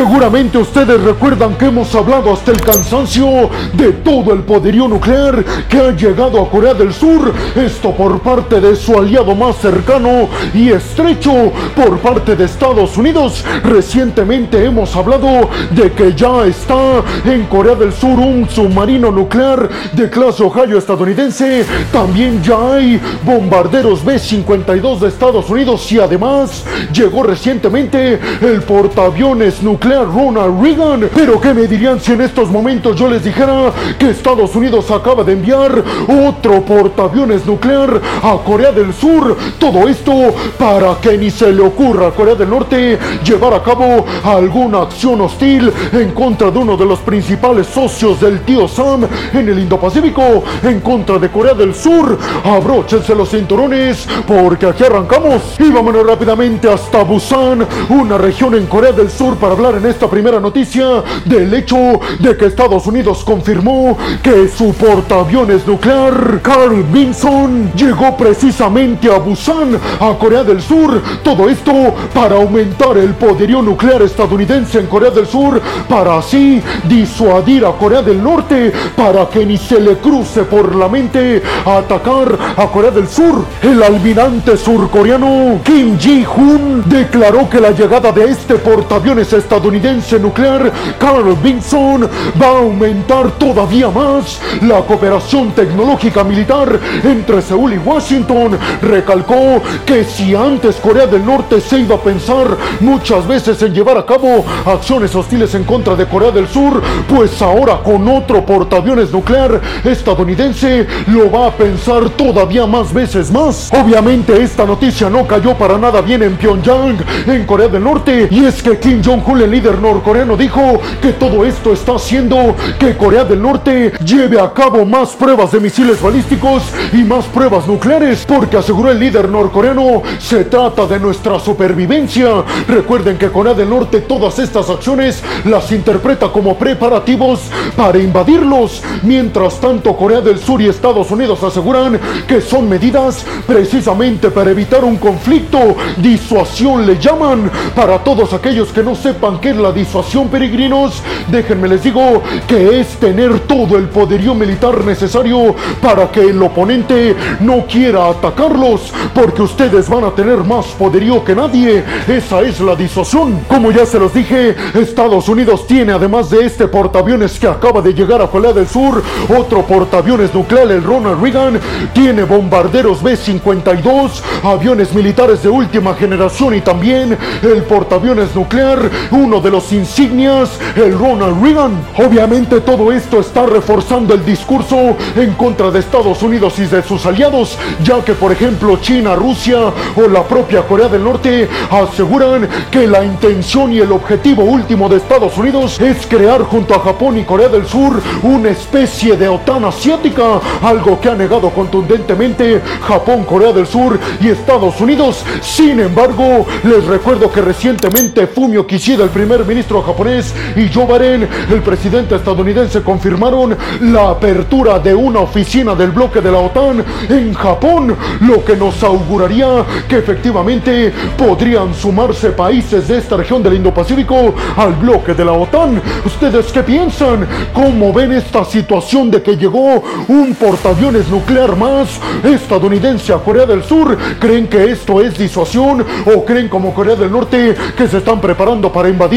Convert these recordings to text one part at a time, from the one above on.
Seguramente ustedes recuerdan que hemos hablado hasta el cansancio de todo el poderío nuclear que ha llegado a Corea del Sur. Esto por parte de su aliado más cercano y estrecho, por parte de Estados Unidos. Recientemente hemos hablado de que ya está en Corea del Sur un submarino nuclear de clase Ohio estadounidense. También ya hay bombarderos B-52 de Estados Unidos y además llegó recientemente el portaaviones nuclear Ronald Reagan. Pero ¿qué me dirían si en estos momentos yo les dijera que Estados Unidos acaba de enviar otro portaaviones nuclear a Corea del Sur? Todo esto para que ni se le ocurra a Corea del Norte llevar a cabo alguna acción hostil en contra de uno de los principales socios del tío Sam en el Indo-Pacífico, en contra de Corea del Sur. Abróchense los cinturones porque aquí arrancamos y vámonos rápidamente hasta Busan, una región en Corea del Sur para hablar en esta primera noticia del hecho de que Estados Unidos confirmó que su portaaviones nuclear Carl Vinson llegó precisamente a Busan, a Corea del Sur. Todo esto para aumentar el poderío nuclear estadounidense en Corea del Sur, para así disuadir a Corea del Norte, para que ni se le cruce por la mente atacar a Corea del Sur. El almirante surcoreano Kim Ji-hoon declaró que la llegada de este portaaviones estadounidense nuclear Carl Vinson va a aumentar todavía más la cooperación tecnológica militar entre Seúl y Washington. Recalcó que si antes Corea del Norte se iba a pensar muchas veces en llevar a cabo acciones hostiles en contra de Corea del Sur, pues ahora con otro portaaviones nuclear estadounidense lo va a pensar todavía más veces más. Obviamente esta noticia no cayó para nada bien en Pyongyang, en Corea del Norte, y es que Kim Jong-un, el líder norcoreano, dijo que todo esto está haciendo que Corea del Norte lleve a cabo más pruebas de misiles balísticos y más pruebas nucleares, porque aseguró el líder norcoreano, se trata de nuestra supervivencia. Recuerden que Corea del Norte todas estas acciones las interpreta como preparativos para invadirlos. Mientras tanto, Corea del Sur y Estados Unidos aseguran que son medidas precisamente para evitar un conflicto. Disuasión le llaman. Para todos aquellos que no sepan es la disuasión, peregrinos, déjenme les digo que es tener todo el poderío militar necesario para que el oponente no quiera atacarlos, porque ustedes van a tener más poderío que nadie. Esa es la disuasión. Como ya se los dije, Estados Unidos tiene además de este portaaviones que acaba de llegar a Corea del Sur, otro portaaviones nuclear, el Ronald Reagan, tiene bombarderos B-52, aviones militares de última generación y también el portaaviones nuclear, uno de los insignias, el Ronald Reagan. Obviamente todo esto está reforzando el discurso en contra de Estados Unidos y de sus aliados, ya que por ejemplo China, Rusia o la propia Corea del Norte aseguran que la intención y el objetivo último de Estados Unidos es crear junto a Japón y Corea del Sur una especie de OTAN asiática, algo que ha negado contundentemente Japón, Corea del Sur y Estados Unidos. Sin embargo, les recuerdo que recientemente Fumio Kishida, el primer ministro japonés, y Joe Biden, el presidente estadounidense, confirmaron la apertura de una oficina del bloque de la OTAN en Japón, lo que nos auguraría que efectivamente podrían sumarse países de esta región del Indo-Pacífico al bloque de la OTAN. ¿Ustedes qué piensan? ¿Cómo ven esta situación de que llegó un portaaviones nuclear más estadounidense a Corea del Sur? ¿Creen que esto es disuasión o creen como Corea del Norte que se están preparando para invadir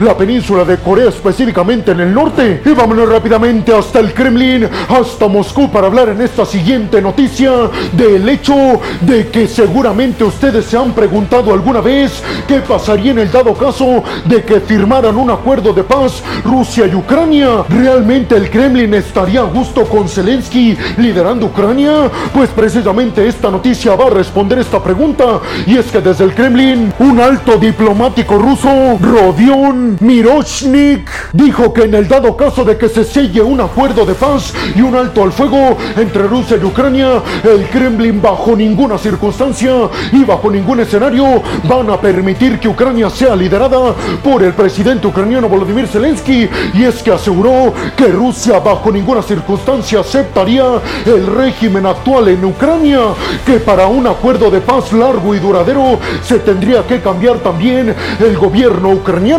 la península de Corea específicamente en el norte? Y vámonos rápidamente hasta el Kremlin, hasta Moscú para hablar en esta siguiente noticia del hecho de que seguramente ustedes se han preguntado alguna vez qué pasaría en el dado caso de que firmaran un acuerdo de paz Rusia y Ucrania. ¿Realmente el Kremlin estaría a gusto con Zelensky liderando Ucrania? Pues precisamente esta noticia va a responder esta pregunta. Y es que desde el Kremlin, un alto diplomático ruso, Rodion Mirochnik, dijo que en el dado caso de que se selle un acuerdo de paz y un alto al fuego entre Rusia y Ucrania, el Kremlin bajo ninguna circunstancia y bajo ningún escenario van a permitir que Ucrania sea liderada por el presidente ucraniano Volodymyr Zelensky. Y es que aseguró que Rusia bajo ninguna circunstancia aceptaría el régimen actual en Ucrania, que para un acuerdo de paz largo y duradero se tendría que cambiar también el gobierno ucraniano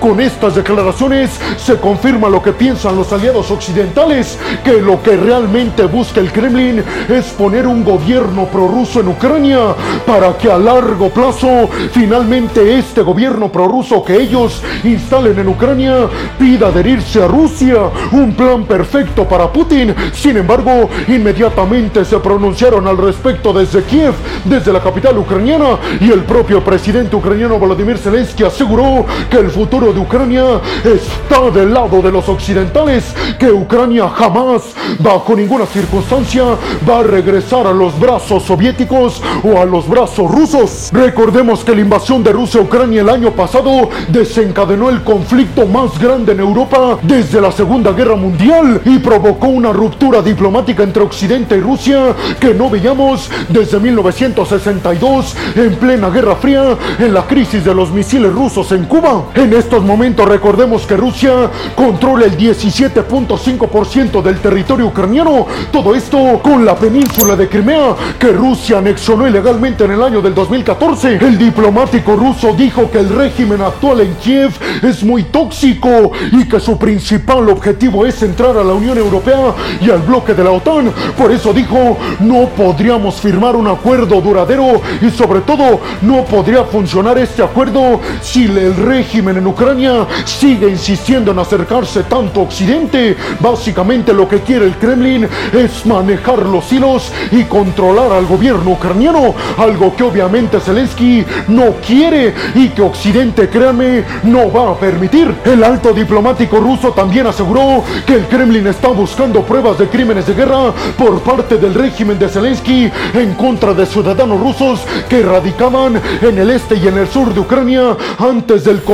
Con estas declaraciones se confirma lo que piensan los aliados occidentales, que lo que realmente busca el Kremlin es poner un gobierno prorruso en Ucrania para que a largo plazo finalmente este gobierno prorruso que ellos instalen en Ucrania pida adherirse a Rusia. Un plan perfecto para Putin. Sin embargo, inmediatamente se pronunciaron al respecto desde Kiev, desde la capital ucraniana, y el propio presidente ucraniano Volodymyr Zelensky aseguró que el futuro de Ucrania está del lado de los occidentales, que Ucrania jamás, bajo ninguna circunstancia, va a regresar a los brazos soviéticos o a los brazos rusos. Recordemos que la invasión de Rusia a Ucrania el año pasado desencadenó el conflicto más grande en Europa desde la Segunda Guerra Mundial y provocó una ruptura diplomática entre Occidente y Rusia que no veíamos desde 1962 en plena Guerra Fría en la crisis de los misiles rusos en Cuba. En estos momentos recordemos que Rusia controla el 17.5% del territorio ucraniano. Todo esto con la península de Crimea que Rusia anexionó ilegalmente en el año del 2014. El diplomático ruso dijo que el régimen actual en Kiev es muy tóxico y que su principal objetivo es entrar a la Unión Europea y al bloque de la OTAN. Por eso dijo, no podríamos firmar un acuerdo duradero y sobre todo no podría funcionar este acuerdo si el régimen en Ucrania sigue insistiendo en acercarse tanto a Occidente. Básicamente lo que quiere el Kremlin es manejar los hilos y controlar al gobierno ucraniano, algo que obviamente Zelensky no quiere y que Occidente, créanme, no va a permitir. El alto diplomático ruso también aseguró que el Kremlin está buscando pruebas de crímenes de guerra por parte del régimen de Zelensky en contra de ciudadanos rusos que radicaban en el este y en el sur de Ucrania antes del conflicto.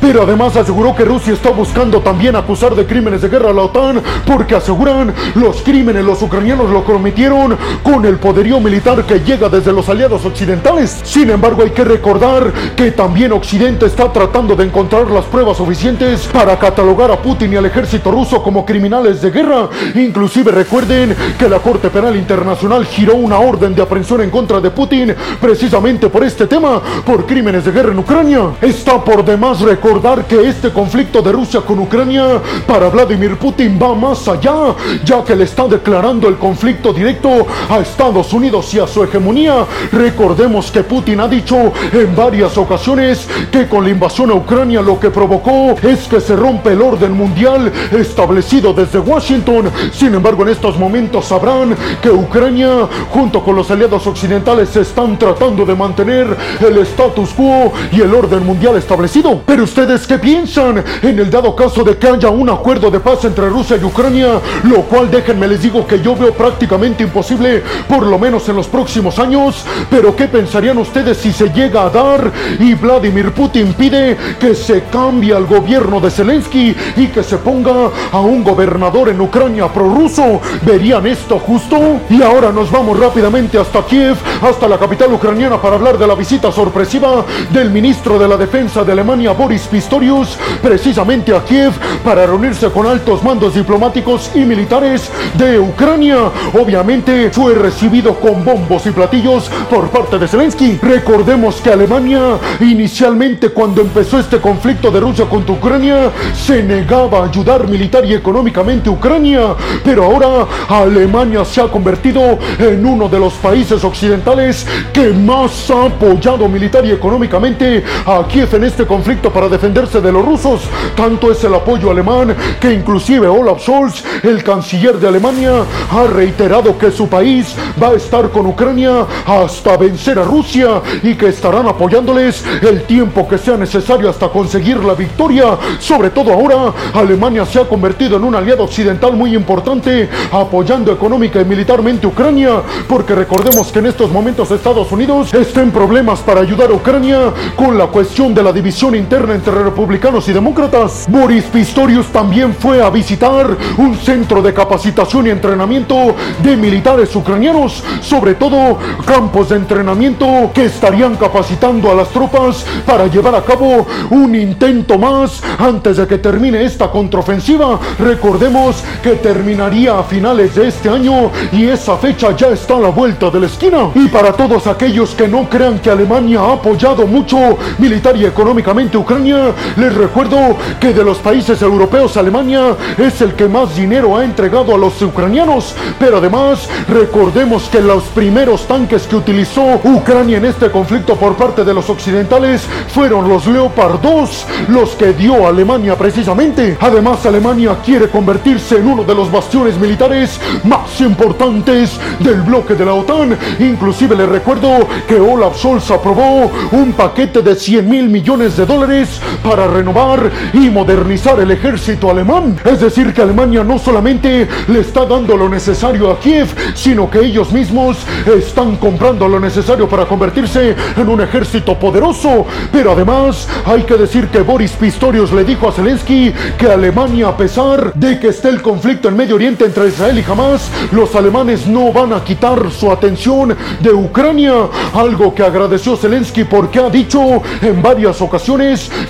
Pero además aseguró que Rusia está buscando también acusar de crímenes de guerra a la OTAN porque aseguran los crímenes los ucranianos lo cometieron con el poderío militar que llega desde los aliados occidentales. Sin embargo, hay que recordar que también Occidente está tratando de encontrar las pruebas suficientes para catalogar a Putin y al ejército ruso como criminales de guerra. Inclusive recuerden que la Corte Penal Internacional giró una orden de aprehensión en contra de Putin precisamente por este tema, por crímenes de guerra en Ucrania. Está por demás recordar que este conflicto de Rusia con Ucrania para Vladimir Putin va más allá, ya que le está declarando el conflicto directo a Estados Unidos y a su hegemonía. Recordemos que Putin ha dicho en varias ocasiones que con la invasión a Ucrania lo que provocó es que se rompe el orden mundial establecido desde Washington. Sin embargo, en estos momentos sabrán que Ucrania, junto con los aliados occidentales, están tratando de mantener el status quo y el orden mundial establecido. Pero ustedes, ¿qué piensan? En el dado caso de que haya un acuerdo de paz entre Rusia y Ucrania, lo cual déjenme les digo que yo veo prácticamente imposible, por lo menos en los próximos años. Pero ¿qué pensarían ustedes si se llega a dar y Vladimir Putin pide que se cambie al gobierno de Zelensky y que se ponga a un gobernador en Ucrania prorruso? ¿Verían esto justo? Y ahora nos vamos rápidamente hasta Kiev, hasta la capital ucraniana para hablar de la visita sorpresiva del ministro de la Defensa de Alemania, Boris Pistorius, precisamente a Kiev para reunirse con altos mandos diplomáticos y militares de Ucrania. Obviamente fue recibido con bombos y platillos por parte de Zelensky. Recordemos que Alemania inicialmente cuando empezó este conflicto de Rusia contra Ucrania se negaba a ayudar militar y económicamente a Ucrania, pero ahora Alemania se ha convertido en uno de los países occidentales que más ha apoyado militar y económicamente a Kiev en este conflicto para defenderse de los rusos. Tanto es el apoyo alemán que inclusive Olaf Scholz, el canciller de Alemania, ha reiterado que su país va a estar con Ucrania hasta vencer a Rusia y que estarán apoyándoles el tiempo que sea necesario hasta conseguir la victoria. Sobre todo ahora, Alemania se ha convertido en un aliado occidental muy importante, apoyando económica y militarmente Ucrania, porque recordemos que en estos momentos Estados Unidos está en problemas para ayudar a Ucrania con la cuestión de la división interna entre republicanos y demócratas. Boris Pistorius también fue a visitar un centro de capacitación y entrenamiento de militares ucranianos, sobre todo campos de entrenamiento que estarían capacitando a las tropas para llevar a cabo un intento más antes de que termine esta contraofensiva. Recordemos que terminaría a finales de este año y esa fecha ya está a la vuelta de la esquina. Y para todos aquellos que no crean que Alemania ha apoyado mucho militar y económicamente Ucrania. Les recuerdo que de los países europeos Alemania es el que más dinero ha entregado a los ucranianos, pero además recordemos que los primeros tanques que utilizó Ucrania en este conflicto por parte de los occidentales fueron los Leopard 2, los que dio Alemania precisamente. Además Alemania quiere convertirse en uno de los bastiones militares más importantes del bloque de la OTAN. Inclusive les recuerdo que Olaf Scholz aprobó un paquete de 100 mil millones de dólares para renovar y modernizar el ejército alemán. Es decir, que Alemania no solamente le está dando lo necesario a Kiev, sino que ellos mismos están comprando lo necesario para convertirse en un ejército poderoso. Pero además hay que decir que Boris Pistorius le dijo a Zelensky que Alemania, a pesar de que esté el conflicto en Medio Oriente entre Israel y Hamas, los alemanes no van a quitar su atención de Ucrania. Algo que agradeció Zelensky porque ha dicho en varias ocasiones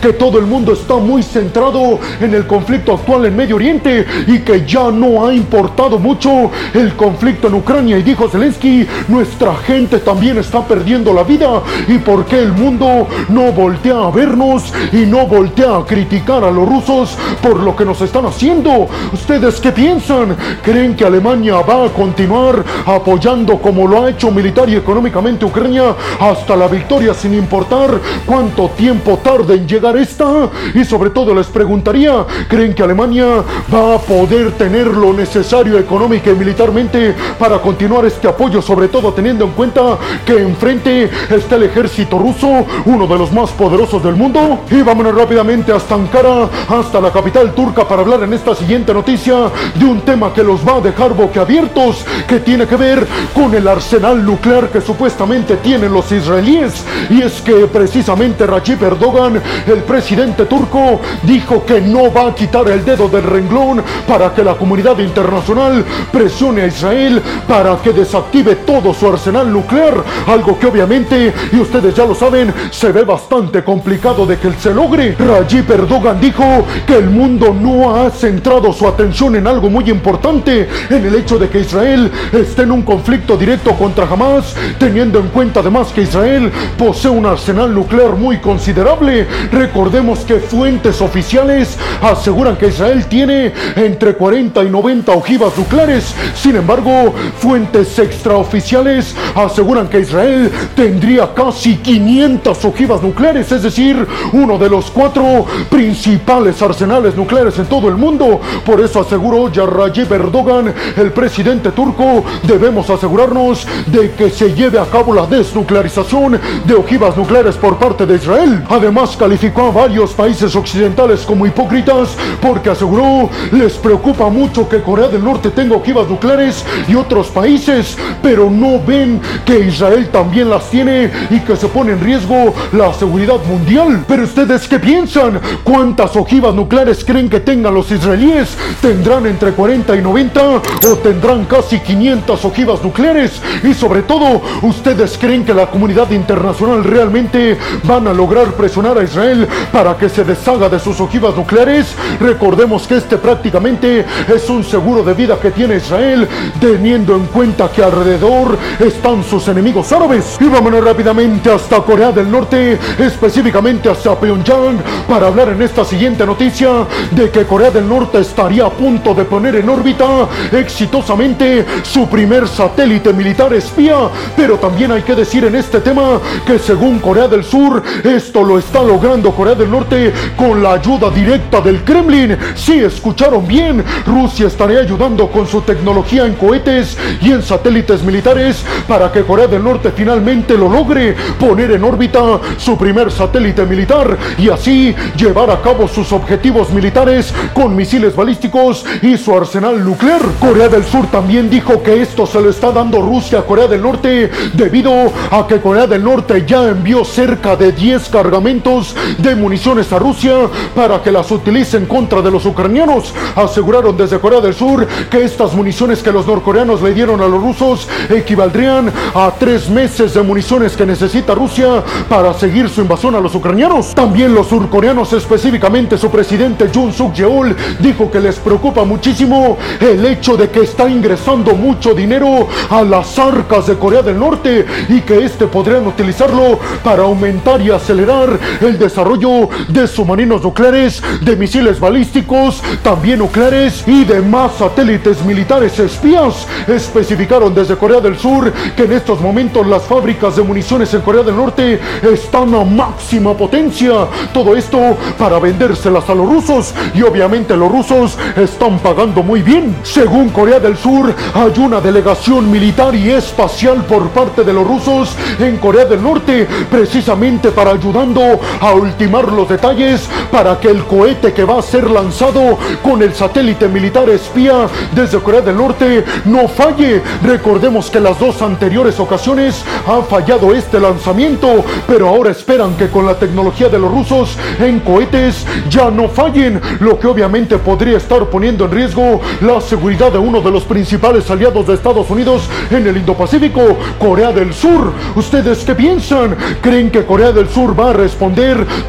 que todo el mundo está muy centrado en el conflicto actual en Medio Oriente y que ya no ha importado mucho el conflicto en Ucrania. Y dijo Zelensky, nuestra gente también está perdiendo la vida y por qué el mundo no voltea a vernos y no voltea a criticar a los rusos por lo que nos están haciendo. ¿Ustedes qué piensan? ¿Creen que Alemania va a continuar apoyando como lo ha hecho militar y económicamente Ucrania hasta la victoria sin importar cuánto tiempo tarde en llegar esta? Y sobre todo les preguntaría, ¿creen que Alemania va a poder tener lo necesario económica y militarmente para continuar este apoyo, sobre todo teniendo en cuenta que enfrente está el ejército ruso, uno de los más poderosos del mundo? Y vámonos rápidamente hasta Ankara, hasta la capital turca para hablar en esta siguiente noticia de un tema que los va a dejar boquiabiertos, que tiene que ver con el arsenal nuclear que supuestamente tienen los israelíes. Y es que precisamente Recep Erdogan, el presidente turco, dijo que no va a quitar el dedo del renglón para que la comunidad internacional presione a Israel para que desactive todo su arsenal nuclear. Algo que obviamente, y ustedes ya lo saben, se ve bastante complicado de que se logre. Recep Erdogan dijo que el mundo no ha centrado su atención en algo muy importante, en el hecho de que Israel esté en un conflicto directo contra Hamas, teniendo en cuenta además que Israel posee un arsenal nuclear muy considerable. Recordemos que fuentes oficiales aseguran que Israel tiene entre 40 y 90 ojivas nucleares. Sin embargo, fuentes extraoficiales aseguran que Israel tendría casi 500 ojivas nucleares, es decir, uno de los cuatro principales arsenales nucleares en todo el mundo. Por eso aseguró Recep Erdogan, el presidente turco, debemos asegurarnos de que se lleve a cabo la desnuclearización de ojivas nucleares por parte de Israel. Además, calificó a varios países occidentales como hipócritas porque aseguró les preocupa mucho que Corea del Norte tenga ojivas nucleares y otros países, pero no ven que Israel también las tiene y que se pone en riesgo la seguridad mundial. Pero ustedes qué piensan? ¿Cuántas ojivas nucleares creen que tengan los israelíes? ¿Tendrán entre 40 y 90 o tendrán casi 500 ojivas nucleares? Y sobre todo, ¿ustedes creen que la comunidad internacional realmente van a lograr presionar a Israel para que se deshaga de sus ojivas nucleares? Recordemos que este prácticamente es un seguro de vida que tiene Israel, teniendo en cuenta que alrededor están sus enemigos árabes. Y vámonos rápidamente hasta Corea del Norte, específicamente hasta Pyongyang, para hablar en esta siguiente noticia de que Corea del Norte estaría a punto de poner en órbita exitosamente su primer satélite militar espía. Pero también hay que decir en este tema que según Corea del Sur, esto lo está logrando Corea del Norte con la ayuda directa del Kremlin. Si escucharon bien, Rusia estaría ayudando con su tecnología en cohetes y en satélites militares para que Corea del Norte finalmente lo logre poner en órbita su primer satélite militar y así llevar a cabo sus objetivos militares con misiles balísticos y su arsenal nuclear. Corea del Sur también dijo que esto se lo está dando Rusia a Corea del Norte debido a que Corea del Norte ya envió cerca de 10 cargamentos de municiones a Rusia para que las utilicen contra de los ucranianos. Aseguraron desde Corea del Sur que estas municiones que los norcoreanos le dieron a los rusos equivaldrían a tres meses de municiones que necesita Rusia para seguir su invasión a los ucranianos. También los surcoreanos, específicamente su presidente Jun Suk Yeol, dijo que les preocupa muchísimo el hecho de que está ingresando mucho dinero a las arcas de Corea del Norte y que este podrían utilizarlo para aumentar y acelerar el desarrollo de submarinos nucleares, de misiles balísticos, también nucleares y de más satélites militares espías. Especificaron desde Corea del Sur que en estos momentos las fábricas de municiones en Corea del Norte están a máxima potencia. Todo esto para vendérselas a los rusos y obviamente los rusos están pagando muy bien. Según Corea del Sur, hay una delegación militar y espacial por parte de los rusos en Corea del Norte, precisamente para ayudando a ultimar los detalles para que el cohete que va a ser lanzado con el satélite militar espía desde Corea del Norte no falle. Recordemos que las dos anteriores ocasiones ha fallado este lanzamiento, pero ahora esperan que con la tecnología de los rusos en cohetes ya no fallen, lo que obviamente podría estar poniendo en riesgo la seguridad de uno de los principales aliados de Estados Unidos en el Indo-Pacífico, Corea del Sur. ¿Ustedes qué piensan? ¿Creen que Corea del Sur va a responder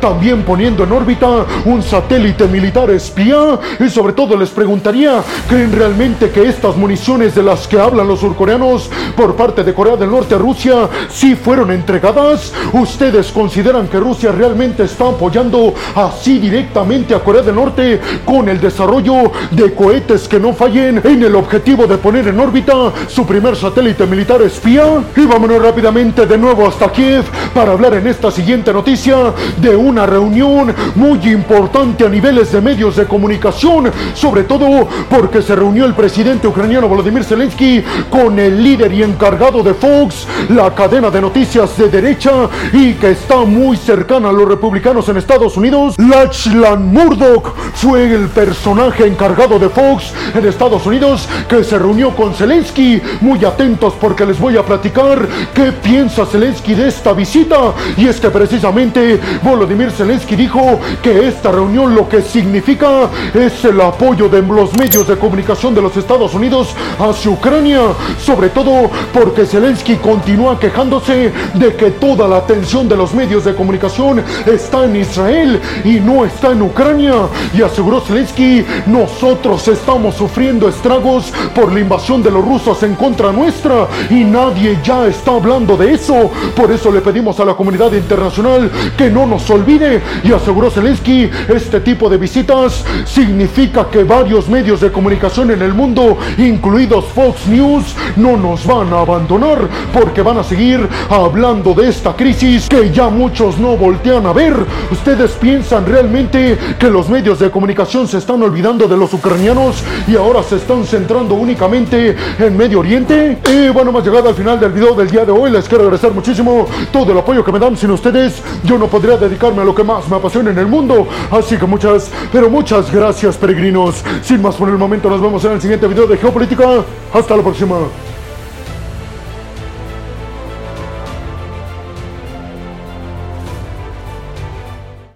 también poniendo en órbita un satélite militar espía? Y sobre todo les preguntaría, ¿creen realmente que estas municiones de las que hablan los surcoreanos por parte de Corea del Norte a Rusia sí fueron entregadas? ¿Ustedes consideran que Rusia realmente está apoyando así directamente a Corea del Norte con el desarrollo de cohetes que no fallen en el objetivo de poner en órbita su primer satélite militar espía? Y vámonos rápidamente de nuevo hasta Kiev para hablar en esta siguiente noticia de una reunión muy importante a niveles de medios de comunicación, sobre todo porque se reunió el presidente ucraniano Volodymyr Zelensky con el líder y encargado de Fox, la cadena de noticias de derecha y que está muy cercana a los republicanos en Estados Unidos. Lachlan Murdoch fue el personaje encargado de Fox en Estados Unidos que se reunió con Zelensky. Muy atentos porque les voy a platicar qué piensa Zelensky de esta visita. Y es que precisamente Volodymyr Zelensky dijo que esta reunión lo que significa es el apoyo de los medios de comunicación de los Estados Unidos hacia Ucrania. Sobre todo porque Zelensky continúa quejándose de que toda la atención de los medios de comunicación está en Israel y no está en Ucrania. Y aseguró Zelensky, nosotros estamos sufriendo estragos por la invasión de los rusos en contra nuestra y nadie ya está hablando de eso. Por eso le pedimos a la comunidad internacional que no nos olvide. Y aseguró Zelensky, este tipo de visitas significa que varios medios de comunicación en el mundo, incluidos Fox News, no nos van a abandonar porque van a seguir hablando de esta crisis que ya muchos no voltean a ver. ¿Ustedes piensan realmente que los medios de comunicación se están olvidando de los ucranianos y ahora se están centrando únicamente en Medio Oriente? Y bueno, hemos llegado al final del video del día de hoy. Les quiero agradecer muchísimo todo el apoyo que me dan. Sin ustedes, yo no podría dedicarme a lo que más me apasiona en el mundo. Así que muchas, pero muchas gracias, peregrinos. Sin más por el momento, nos vemos en el siguiente video de Geopolítica. Hasta la próxima.